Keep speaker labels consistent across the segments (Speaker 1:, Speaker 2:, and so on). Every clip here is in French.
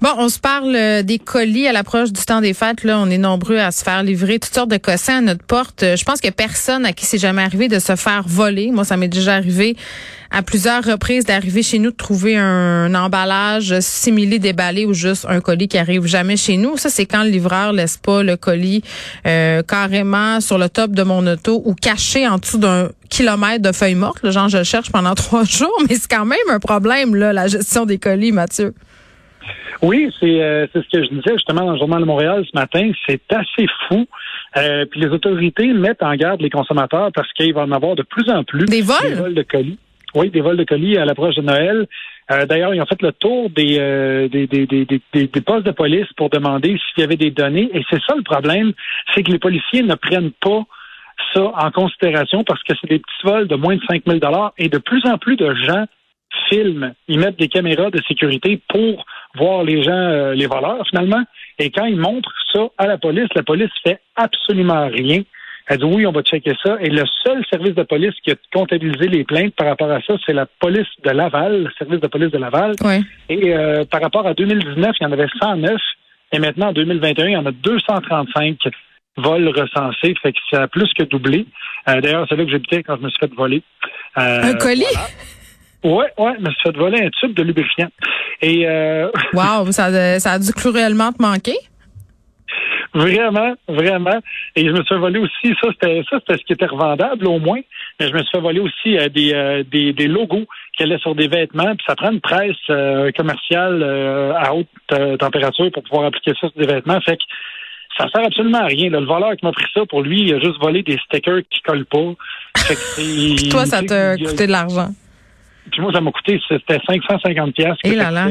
Speaker 1: Bon, on se parle euh, des colis à l'approche du temps des fêtes. Là, on est nombreux à se faire livrer toutes sortes de cossins à notre porte. Euh, Je pense que personne à qui c'est jamais arrivé de se faire voler. Moi, ça m'est déjà arrivé à plusieurs reprises d'arriver chez nous de trouver un, emballage similé déballé ou juste un colis qui arrive jamais chez nous. Ça, c'est quand le livreur laisse pas le colis euh, carrément sur le top de mon auto ou caché en dessous d'un kilomètre de feuilles mortes. Là, genre, je le cherche pendant trois jours, mais c'est quand même un problème, là, la gestion des colis, Mathieu.
Speaker 2: Oui, c'est euh, c'est ce que je disais justement dans le Journal de Montréal ce matin. C'est assez fou. Euh, puis les autorités mettent en garde les consommateurs parce qu'il va en avoir de plus en plus.
Speaker 1: Des vols?
Speaker 2: Des vols de colis. Oui, des vols de colis à l'approche de Noël. Euh, D'ailleurs, ils ont fait le tour des, euh, des, des, des, des, des postes de police pour demander s'il y avait des données. Et c'est ça le problème, c'est que les policiers ne prennent pas ça en considération parce que c'est des petits vols de moins de 5 000 et de plus en plus de gens filment. Ils mettent des caméras de sécurité pour voir les gens, euh, les voleurs finalement. Et quand ils montrent ça à la police, la police fait absolument rien. Elle dit oui, on va checker ça. Et le seul service de police qui a comptabilisé les plaintes par rapport à ça, c'est la police de Laval, le service de police de Laval.
Speaker 1: Oui.
Speaker 2: Et euh, par rapport à 2019, il y en avait 109. Et maintenant, en 2021, il y en a 235 vols recensés. Fait que ça a plus que doublé. Euh, D'ailleurs, c'est là que j'habitais quand je me suis fait voler. Euh,
Speaker 1: Un colis?
Speaker 2: Ouais, ouais, je me suis fait voler un tube de lubrifiant. Et euh,
Speaker 1: Wow, ça, a- ça a dû cruellement te manquer?
Speaker 2: Vraiment, vraiment. Et je me suis fait voler aussi, ça c'était ça c'était ce qui était revendable au moins, mais je me suis fait voler aussi euh, des, euh, des, des logos qui allaient sur des vêtements, puis ça prend une presse euh, commerciale euh, à haute euh, température pour pouvoir appliquer ça sur des vêtements. Fait que ça sert absolument à rien. là. Le voleur qui m'a pris ça, pour lui, il a juste volé des stickers qui collent pas. Fait que
Speaker 1: Toi, ça t'a coûté de l'argent.
Speaker 2: Puis moi, ça m'a coûté, c'était 550 pièces
Speaker 1: Eh là là.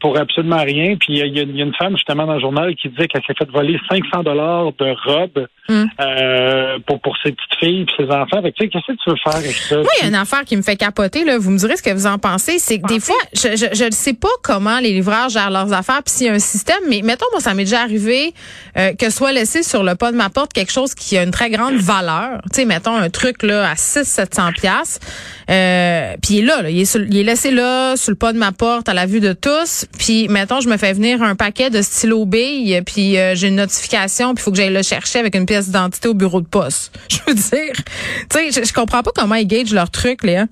Speaker 2: Pour absolument rien. Puis il y, y a une femme justement dans le journal qui disait qu'elle s'est fait voler 500 dollars de robes
Speaker 1: Hum.
Speaker 2: euh, pour pour ses petites filles et ses enfants. Fait que, tu sais, qu'est-ce que tu veux faire avec ça?
Speaker 1: Moi, il y a une affaire qui me fait capoter, là. Vous me direz ce que vous en pensez. C'est que des fois, je, je, je ne sais pas comment les livreurs gèrent leurs affaires puis s'il y a un système, mais mettons, moi, ça m'est déjà arrivé euh, que soit laissé sur le pas de ma porte quelque chose qui a une très grande valeur. Tu sais, mettons un truc, là, à 600-700 piastres. Euh, puis il est là, là. Il est, sur- il est laissé là, sur le pas de ma porte, à la vue de tous. Puis, mettons, je me fais venir un paquet de stylos billes, puis euh, j'ai une notification, puis faut que j'aille le chercher avec une pièce d'identité au bureau de poste. Je veux dire, tu sais, je, comprends pas comment ils gagent leur truc, Léa.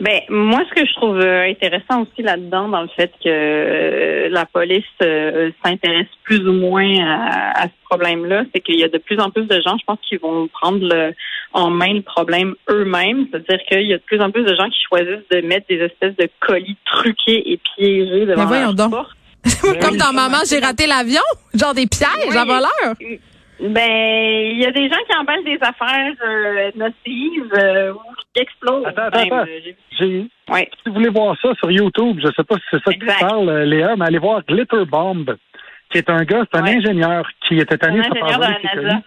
Speaker 3: Ben moi, ce que je trouve euh, intéressant aussi là-dedans, dans le fait que euh, la police euh, s'intéresse plus ou moins à, à ce problème-là, c'est qu'il y a de plus en plus de gens, je pense, qui vont prendre le, en main le problème eux-mêmes. C'est-à-dire qu'il y a de plus en plus de gens qui choisissent de mettre des espèces de colis truqués et piégés devant
Speaker 1: Mais voyons
Speaker 3: leur
Speaker 1: donc.
Speaker 3: porte.
Speaker 1: Comme dans Maman, j'ai raté l'avion. Genre des pièges
Speaker 3: Oui.
Speaker 1: à voleurs.
Speaker 3: Ben, il y a des gens qui emballent des affaires euh, nocives euh, ou qui explosent.
Speaker 2: Attends, attends, attends.
Speaker 3: Euh, j'ai-
Speaker 2: J'ai-
Speaker 3: Ouais.
Speaker 2: Si vous voulez voir ça sur YouTube, je sais pas si c'est ça que tu
Speaker 3: Exact.
Speaker 2: parles, euh, Léa, mais allez voir Glitter Bomb, qui est un gars, c'est un
Speaker 3: Ouais.
Speaker 2: ingénieur qui était allé se faire.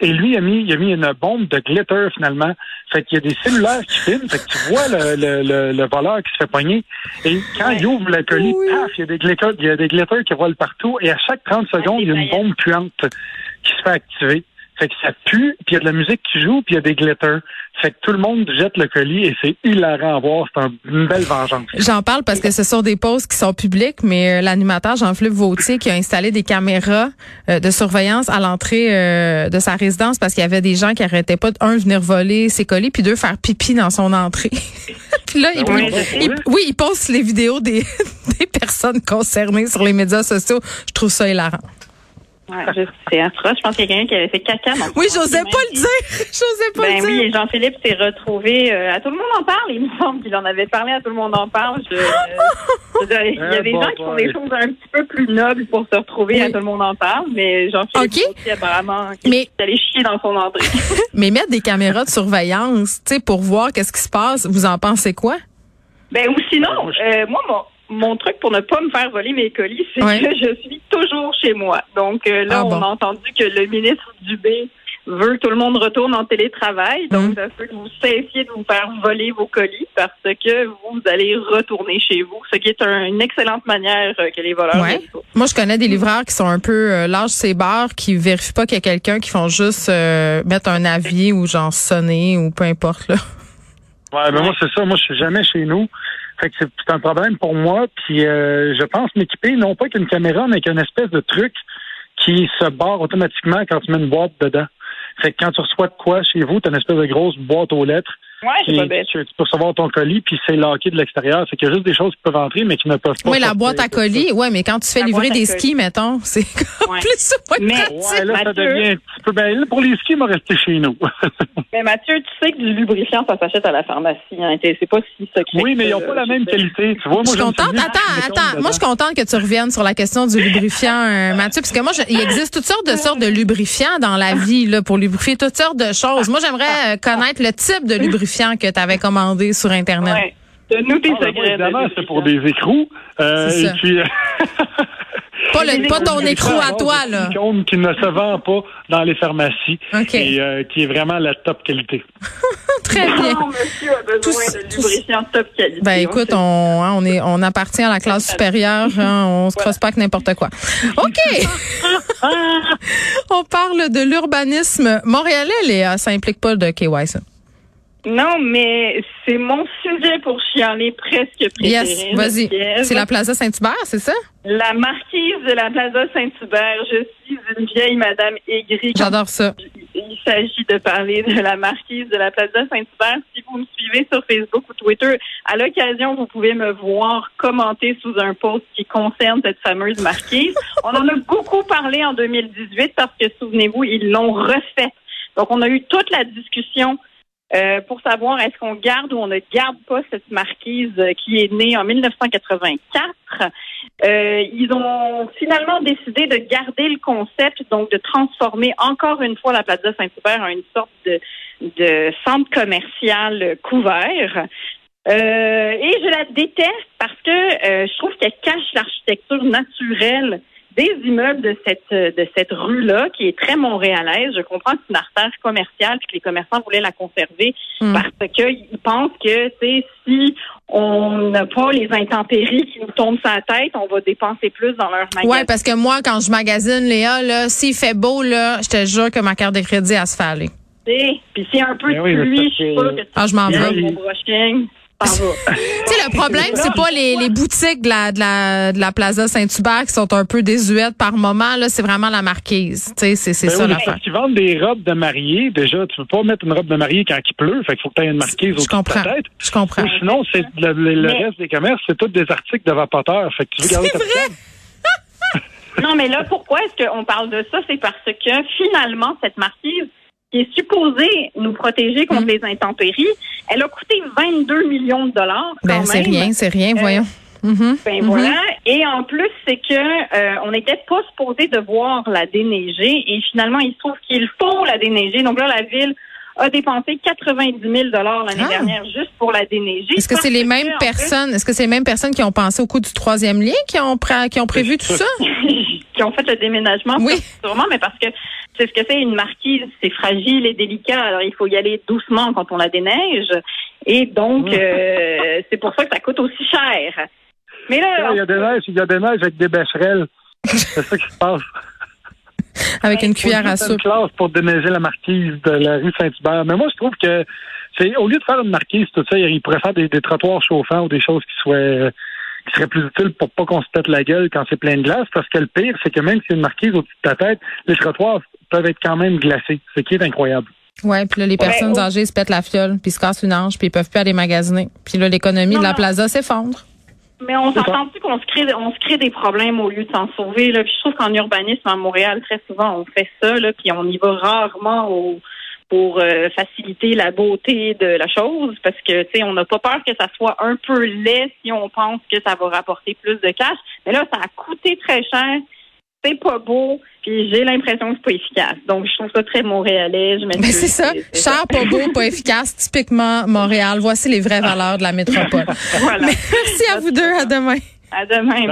Speaker 2: Et lui, il a mis, il a mis une bombe de glitter finalement. Fait qu'il y a des cellulaires qui filment. Fait que tu vois le, le, le, le voleur qui se fait pogner. Et quand
Speaker 3: Ouais.
Speaker 2: il ouvre le colis, paf, il y a des glitters, il y a des glitters qui volent partout. Et à chaque 30 secondes, il y a une bombe puante qui se fait activer. Fait que ça pue, puis il y a de la musique qui joue, puis il y a des glitters. Fait que tout le monde jette le colis et c'est hilarant à voir. C'est un- une belle vengeance.
Speaker 1: J'en parle parce que ce sont des posts qui sont publics, mais euh, l'animateur Jean-Philippe Vautier qui a installé des caméras euh, de surveillance à l'entrée euh, de sa résidence parce qu'il y avait des gens qui arrêtaient pas de un venir voler ses colis puis deux faire pipi dans son entrée. puis là, il,
Speaker 3: Oui,
Speaker 1: il-
Speaker 3: je sais.
Speaker 1: il- oui, il poste les vidéos des, des personnes concernées sur les médias sociaux. Je trouve ça hilarant.
Speaker 3: Ouais, c'est atroce. Je pense qu'il y a quelqu'un qui avait fait caca. dans
Speaker 1: Oui, j'osais pas le dire. J'osais pas
Speaker 3: Ben
Speaker 1: le dire.
Speaker 3: oui, et Jean-Philippe s'est retrouvé euh, à tout le monde en parle. Il me semble qu'il en avait parlé à tout le monde en parle. Je, il y a
Speaker 2: Eh,
Speaker 3: des
Speaker 2: bon,
Speaker 3: gens qui font des
Speaker 2: oui.
Speaker 3: choses un petit peu plus nobles pour se retrouver
Speaker 1: Oui.
Speaker 3: à tout le monde en parle, mais Jean-Philippe
Speaker 1: Ok.
Speaker 3: aussi apparemment
Speaker 1: Mais-
Speaker 3: est allé chier dans son entrée.
Speaker 1: Mais mettre des caméras de surveillance, tu sais, pour voir qu'est-ce qui se passe, vous en pensez quoi?
Speaker 3: ben ou sinon,
Speaker 2: Ben,
Speaker 3: euh, moi mon mon truc pour ne pas me faire voler mes colis, c'est
Speaker 1: Ouais.
Speaker 3: que je suis toujours chez moi. Donc euh, là,
Speaker 1: Ah
Speaker 3: on
Speaker 1: bon.
Speaker 3: a entendu que le ministre Dubé veut que tout le monde retourne en télétravail. Donc, ça fait que vous cessiez de vous faire voler vos colis parce que vous allez retourner chez vous, ce qui est un- une excellente manière euh, que les voleurs
Speaker 1: Ouais. Moi, je connais des livreurs qui sont un peu euh, lâches ces bars, qui vérifient pas qu'il y a quelqu'un, qui font juste euh, mettre un avis ou genre sonner ou peu importe là.
Speaker 2: Ouais, ben moi, c'est ça. Moi, je suis jamais chez nous. Fait que c'est un problème pour moi. Puis euh, je pense m'équiper, non pas qu'une caméra, mais avec une espèce de truc qui se barre automatiquement quand tu mets une boîte dedans. Fait que quand tu reçois de quoi chez vous, tu as une espèce de grosse boîte aux lettres.
Speaker 3: Ouais, c'est pas bête.
Speaker 2: tu, tu peux recevoir ton colis, puis c'est locké de l'extérieur. Fait qu'il y a juste des choses qui peuvent entrer, mais qui ne peuvent pas.
Speaker 1: Oui, la boîte à colis, ouais, mais quand tu fais
Speaker 3: La
Speaker 1: livrer des
Speaker 3: colis.
Speaker 1: skis, mettons, c'est
Speaker 3: Ouais.
Speaker 1: plus ou moins
Speaker 3: Mais-.
Speaker 2: Ouais, là, ça devient un petit peu. Ben, là, pour les skis, il m'a resté chez nous.
Speaker 3: Mais Mathieu, tu sais que du lubrifiant, ça s'achète à la pharmacie. Hein. C'est pas si secret.
Speaker 2: oui, mais ils n'ont pas la même
Speaker 3: sais.
Speaker 2: qualité. Tu vois, moi,
Speaker 1: Je suis contente. Attends, attends. Moi, je suis contente que tu reviennes sur la question du lubrifiant, euh, Mathieu, parce que moi, je- il existe toutes sortes de sortes de lubrifiants dans la vie, là, pour lubrifier toutes sortes de choses. Moi, j'aimerais euh, connaître le type de lubrifiant que tu avais commandé sur Internet.
Speaker 3: Ouais. Donne-nous tes
Speaker 2: Ah,
Speaker 3: secrets.
Speaker 2: évidemment, c'est pour des écrous. Euh, et puis,
Speaker 1: Pas, le,
Speaker 3: Les
Speaker 1: pas ton écrou à toi, là.
Speaker 2: qui ne se vend pas dans les pharmacies et euh, qui est vraiment la top qualité.
Speaker 1: Très bien.
Speaker 3: Non, monsieur a besoin
Speaker 1: Tous-
Speaker 3: de lubrifiant top qualité.
Speaker 1: Ben écoute,
Speaker 3: On
Speaker 1: on, hein, on est on appartient à la classe supérieure, hein, on se crosse pas que n'importe quoi. OK. on parle de l'urbanisme montréalais, Léa, ça implique pas de KY ça.
Speaker 3: Non, mais c'est mon sujet pour chialer presque préféré.
Speaker 1: Yes, vas-y. C'est la Plaza Saint-Hubert, c'est ça?
Speaker 3: La marquise de la Plaza Saint-Hubert. Je suis une vieille madame aigrie.
Speaker 1: J'adore ça.
Speaker 3: Il s'agit de parler de la marquise de la Plaza Saint-Hubert. Si vous me suivez sur Facebook ou Twitter, à l'occasion, vous pouvez me voir commenter sous un post qui concerne cette fameuse marquise. On en a beaucoup parlé en 2018 parce que, souvenez-vous, ils l'ont refaite. Donc, on a eu toute la discussion euh, pour savoir est-ce qu'on garde ou on ne garde pas cette marquise euh, qui est née en 1984. Euh, ils ont finalement décidé de garder le concept, donc de transformer encore une fois la Plaza Saint-Hubert en une sorte de, de centre commercial couvert. Euh, et je la déteste parce que euh, je trouve qu'elle cache l'architecture naturelle des immeubles de cette de cette rue-là, qui est très montréalaise. Je comprends que c'est une artère commerciale puis que les commerçants voulaient la conserver
Speaker 1: Mm.
Speaker 3: parce qu'ils pensent que tu sais, si on n'a pas les intempéries qui nous tombent sur la tête, on va dépenser plus dans leur magasin.
Speaker 1: Ouais, parce que moi, quand je magasine, Léa, là, s'il fait beau, là, je te jure que ma carte de crédit, elle se fait aller.
Speaker 3: Puis s'il y a un peu
Speaker 2: Ben
Speaker 3: de
Speaker 2: oui, mais
Speaker 3: pluie, je suis sûre que tu
Speaker 1: Ah, je m'en vais. Tu sais, le problème, c'est pas les, les boutiques de la, de la, de la Plaza Saint-Hubert qui sont un peu désuètes par moment, là, c'est vraiment la marquise. Tu sais, c'est, c'est
Speaker 2: Ben
Speaker 1: ça
Speaker 2: oui,
Speaker 1: l'affaire.
Speaker 2: parce qu'ils vendent des robes de mariée. Déjà, tu peux pas mettre une robe de mariée quand il pleut. Fait qu'il faut que tu aies une marquise au-dessus de
Speaker 1: comprends.
Speaker 2: ta tête.
Speaker 1: Je comprends.
Speaker 2: Ou sinon, c'est le, le- le
Speaker 3: Mais-
Speaker 2: reste des commerces, c'est tous des articles de vapoteurs. Fait que tu veux garder ta petite
Speaker 3: Non, mais là, pourquoi est-ce qu'on parle de ça? C'est parce que finalement, cette marquise qui est supposée nous protéger contre
Speaker 1: Mm.
Speaker 3: les intempéries, elle a coûté 22 millions de dollars.
Speaker 1: Ben, c'est rien, c'est rien,
Speaker 3: Euh,
Speaker 1: voyons. Mhm.
Speaker 3: Ben
Speaker 1: Mhm.
Speaker 3: voilà. Et en plus, c'est que euh, on n'était pas supposé devoir la déneiger et finalement, il se trouve qu'il faut la déneiger. Donc là, la ville a dépensé 90 000 dollars l'année
Speaker 1: Ah.
Speaker 3: dernière juste pour la déneiger.
Speaker 1: Est-ce que c'est les mêmes
Speaker 3: fait,
Speaker 1: personnes, est-ce que c'est les mêmes personnes qui ont pensé au coup du troisième lien qui ont, pré- qui ont prévu tout ça?
Speaker 3: qui ont fait le déménagement,
Speaker 1: Oui.
Speaker 3: sûrement, mais parce que c'est ce que c'est une marquise, c'est fragile et délicat, alors il faut y aller doucement quand on la déneige, et donc euh, c'est pour ça que ça coûte aussi cher. Mais là,
Speaker 2: Il y a des neiges, il y a des neiges avec des bécherelles. C'est ça qui se passe.
Speaker 1: Avec une cuillère à
Speaker 2: une
Speaker 1: soupe.
Speaker 2: classe pour déneiger la marquise de la rue Saint-Hubert. Mais moi, je trouve que c'est au lieu de faire une marquise, tout ça, il pourrait faire des, des trottoirs chauffants ou des choses qui soient qui seraient plus utiles pour pas qu'on se pète la gueule quand c'est plein de glace. Parce que le pire, c'est que même si une marquise au-dessus de ta tête, les trottoirs peuvent être quand même glacés. Ce qui est incroyable.
Speaker 1: Ouais, puis là, les personnes âgées se pètent la fiole, puis se cassent une hanche, puis ils peuvent plus aller magasiner. Puis là, l'économie de la plaza s'effondre.
Speaker 3: Mais on
Speaker 2: ça.
Speaker 3: s'entend-tu qu'on se crée, on se crée des problèmes au lieu de s'en sauver. Là? Puis je trouve qu'en urbanisme à Montréal, très souvent, on fait ça, là, puis on y va rarement au, pour euh, faciliter la beauté de la chose, parce que tu sais, on n'a pas peur que ça soit un peu laid si on pense que ça va rapporter plus de cash. Mais là, ça a coûté très cher. C'est pas beau, puis j'ai l'impression que c'est pas efficace. Donc, je trouve ça très montréalais. Je
Speaker 1: Mais
Speaker 3: m'excuse.
Speaker 1: c'est ça. Cher, pas beau, pas efficace, typiquement Montréal. Voici les vraies valeurs de la métropole.
Speaker 3: Voilà.
Speaker 1: Merci à vous deux. À demain.
Speaker 3: À demain. bye.